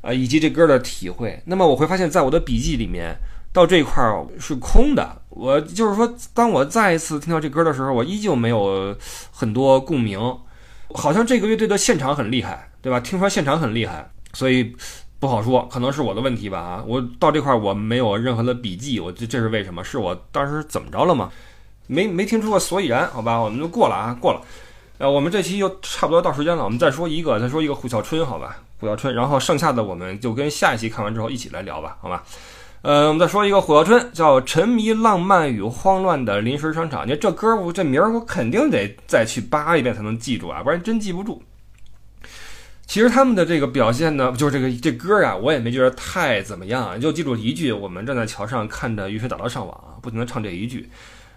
呃，以及这歌的体会。那么我会发现，在我的笔记里面，到这块儿是空的。我就是说，当我再一次听到这歌的时候，我依旧没有很多共鸣，好像这个乐队的现场很厉害，对吧？听说现场很厉害，所以。不好说，可能是我的问题吧啊！我到这块我没有任何的笔记，我这这是为什么？是我当时怎么着了吗？没没听出个所以然？好吧，我们就过了啊，过了。呃，我们这期就差不多到时间了，我们再说一个，再说一个《虎啸春》，好吧，《虎啸春》，然后剩下的我们就跟下一期看完之后一起来聊吧，好吧？呃，我们再说一个《虎啸春》，叫《沉迷浪漫与慌乱的临时商场》。你这歌我这名儿我肯定得再去扒一遍才能记住啊，不然真记不住。其实他们的这个表现呢，就是这个这歌啊，我也没觉得太怎么样，就记住一句：我们站在桥上看着雨水打到上网，不停的唱这一句。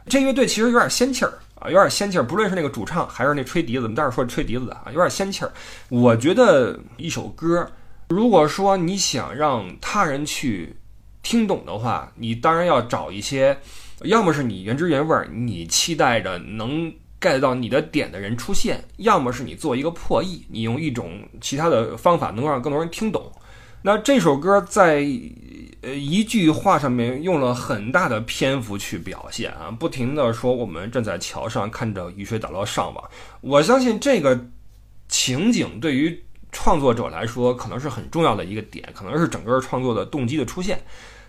这乐队其实有点仙气儿啊，有点仙气儿，不论是那个主唱还是那吹笛子，我们待会儿说吹笛子的啊，有点仙气儿。我觉得一首歌，如果说你想让他人去听懂的话，你当然要找一些，要么是你原汁原味儿，你期待着能。Get 到你的点的人出现，要么是你做一个破译，你用一种其他的方法能够让更多人听懂。那这首歌在呃一句话上面用了很大的篇幅去表现啊，不停的说我们站在桥上看着雨水打捞上网。我相信这个情景对于创作者来说可能是很重要的一个点，可能是整个创作的动机的出现，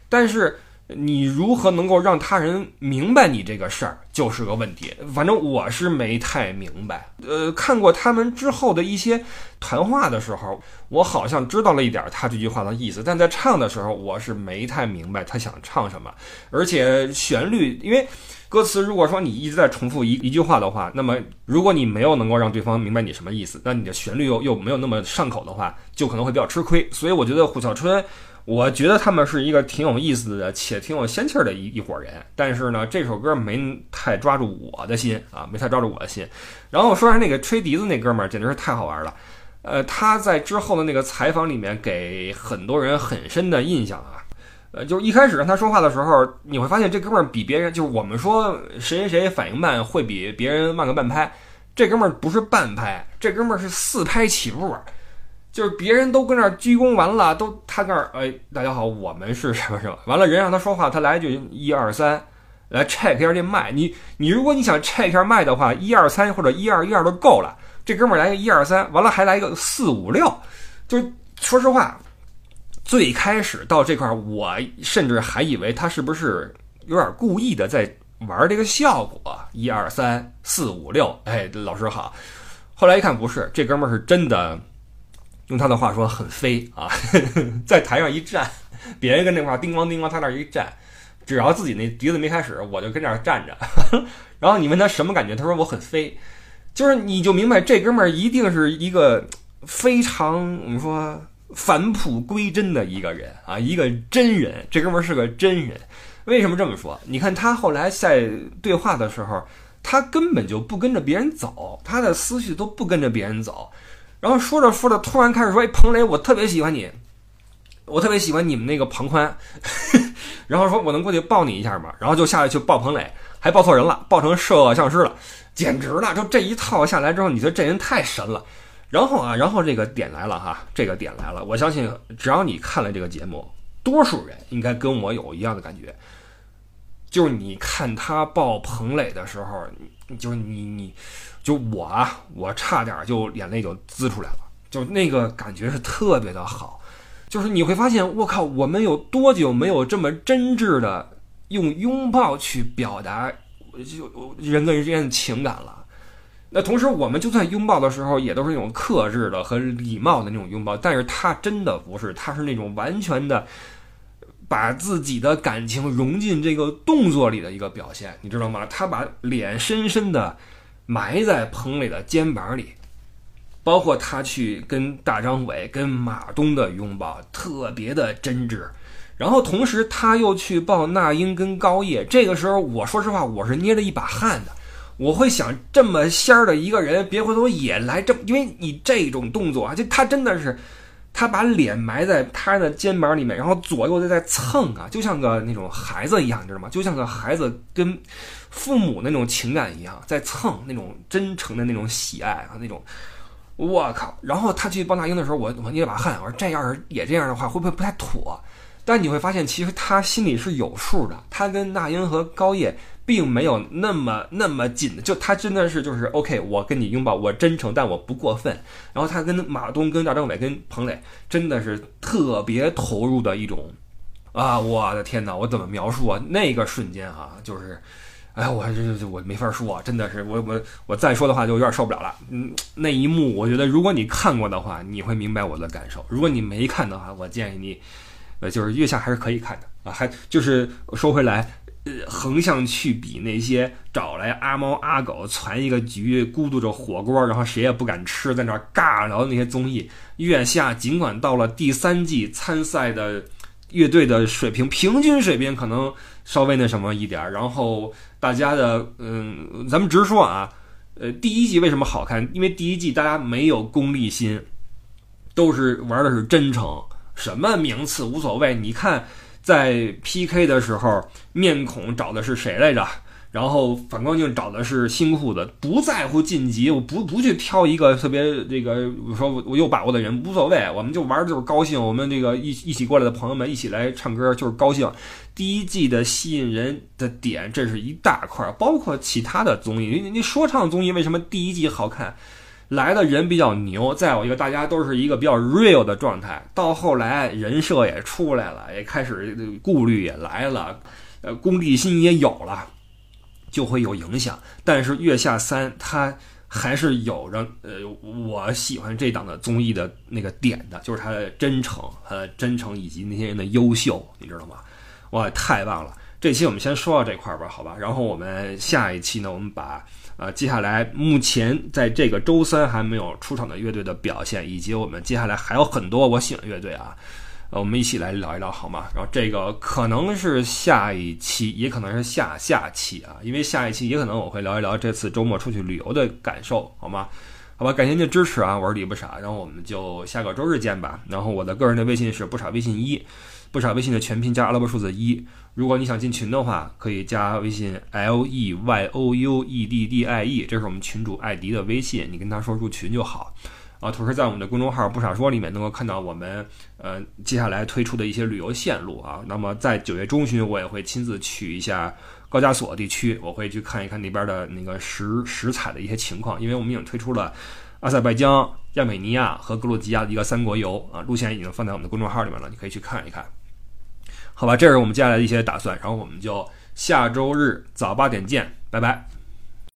但是。你如何能够让他人明白你这个事儿，就是个问题。反正我是没太明白。呃，看过他们之后的一些谈话的时候，我好像知道了一点他这句话的意思，但在唱的时候，我是没太明白他想唱什么。而且旋律，因为歌词如果说你一直在重复一一句话的话，那么如果你没有能够让对方明白你什么意思，那你的旋律又又没有那么上口的话，就可能会比较吃亏。所以我觉得胡小春。我觉得他们是一个挺有意思的，且挺有仙气儿的一一伙人。但是呢，这首歌没太抓住我的心啊，没太抓住我的心。然后说下那个吹笛子那哥们儿，简直是太好玩了。呃，他在之后的那个采访里面给很多人很深的印象啊。呃，就是一开始让他说话的时候，你会发现这哥们儿比别人，就是我们说谁谁谁反应慢会比别人慢个半拍，这哥们儿不是半拍，这哥们儿是四拍起步。就是别人都跟那儿鞠躬完了，都他那儿哎，大家好，我们是什么什么？完了，人让他说话，他来一句一二三，来 check 一下这麦。你你如果你想 check 一下麦的话，一二三或者一二一二都够了。这哥们儿来个一二三，完了还来一个四五六。就说实话，最开始到这块儿，我甚至还以为他是不是有点故意的在玩这个效果，一二三四五六，哎，老师好。后来一看不是，这哥们儿是真的。用他的话说，很飞啊，在台上一站，别人跟那块叮咣叮咣，他那一站，只要自己那笛子没开始，我就跟那儿站着。然后你问他什么感觉，他说我很飞。就是你就明白这哥们儿一定是一个非常我们说返璞归真的一个人啊，一个真人。这哥们儿是个真人。为什么这么说？你看他后来在对话的时候，他根本就不跟着别人走，他的思绪都不跟着别人走。然后说着说着，突然开始说：“哎，彭磊，我特别喜欢你，我特别喜欢你们那个庞宽。”然后说：“我能过去抱你一下吗？”然后就下去去抱彭磊，还抱错人了，抱成摄像师了，简直了！就这一套下来之后，你觉得这人太神了。然后啊，然后这个点来了哈，这个点来了。我相信，只要你看了这个节目，多数人应该跟我有一样的感觉，就是你看他抱彭磊的时候，就是你你。就我啊，我差点就眼泪就滋出来了，就那个感觉是特别的好，就是你会发现，我靠，我们有多久没有这么真挚的用拥抱去表达就人跟人之间的情感了？那同时，我们就算拥抱的时候，也都是那种克制的和礼貌的那种拥抱，但是他真的不是，他是那种完全的把自己的感情融进这个动作里的一个表现，你知道吗？他把脸深深的。埋在彭磊的肩膀里，包括他去跟大张伟、跟马东的拥抱，特别的真挚。然后同时他又去抱那英跟高叶，这个时候我说实话，我是捏着一把汗的。我会想，这么仙儿的一个人，别回头也来这么，因为你这种动作啊，就他真的是。他把脸埋在他的肩膀里面，然后左右的在蹭啊，就像个那种孩子一样，你知道吗？就像个孩子跟父母那种情感一样，在蹭那种真诚的那种喜爱啊，那种，我靠！然后他去帮大英的时候，我我捏了把汗，我说这要是也这样的话，会不会不太妥？但你会发现，其实他心里是有数的。他跟那英和高叶。并没有那么那么紧的，就他真的是就是 OK，我跟你拥抱，我真诚，但我不过分。然后他跟马东、跟大张伟、跟彭磊，真的是特别投入的一种啊！我的天哪，我怎么描述啊？那个瞬间啊，就是，哎，我这这我没法说，真的是我我我再说的话就有点受不了了。嗯，那一幕，我觉得如果你看过的话，你会明白我的感受；如果你没看的话，我建议你，呃，就是月下还是可以看的啊。还就是说回来。呃，横向去比那些找来阿猫阿狗攒一个局，咕嘟着火锅，然后谁也不敢吃，在那尬聊的那些综艺。月下尽管到了第三季参赛的乐队的水平，平均水平可能稍微那什么一点儿，然后大家的嗯，咱们直说啊，呃，第一季为什么好看？因为第一季大家没有功利心，都是玩的是真诚，什么名次无所谓。你看。在 PK 的时候，面孔找的是谁来着？然后反光镜找的是新裤子，不在乎晋级，我不不去挑一个特别这个我说我有把握的人，无所谓，我们就玩就是高兴。我们这个一一起过来的朋友们一起来唱歌就是高兴。第一季的吸引人的点，这是一大块，包括其他的综艺，你你说唱综艺为什么第一季好看？来的人比较牛，再有一个大家都是一个比较 real 的状态。到后来人设也出来了，也开始顾虑也来了，呃，功利心也有了，就会有影响。但是月下三它还是有着呃我喜欢这档的综艺的那个点的，就是它的真诚，呃，真诚以及那些人的优秀，你知道吗？哇，太棒了！这期我们先说到这块儿吧，好吧？然后我们下一期呢，我们把。呃，接下来目前在这个周三还没有出场的乐队的表现，以及我们接下来还有很多我喜欢乐队啊，呃，我们一起来聊一聊好吗？然后这个可能是下一期，也可能是下下期啊，因为下一期也可能我会聊一聊这次周末出去旅游的感受，好吗？好吧，感谢您的支持啊，我是李不傻，然后我们就下个周日见吧。然后我的个人的微信是不傻微信一，不傻微信的全拼加阿拉伯数字一。如果你想进群的话，可以加微信 l e y o u e d d i e，这是我们群主艾迪的微信，你跟他说入群就好。啊，同时在我们的公众号“不傻说”里面能够看到我们呃接下来推出的一些旅游线路啊。那么在九月中旬，我也会亲自去一下高加索地区，我会去看一看那边的那个食食材的一些情况，因为我们已经推出了阿塞拜疆、亚美尼亚和格鲁吉亚的一个三国游啊，路线已经放在我们的公众号里面了，你可以去看一看。好吧，这是我们接下来的一些打算，然后我们就下周日早八点见，拜拜。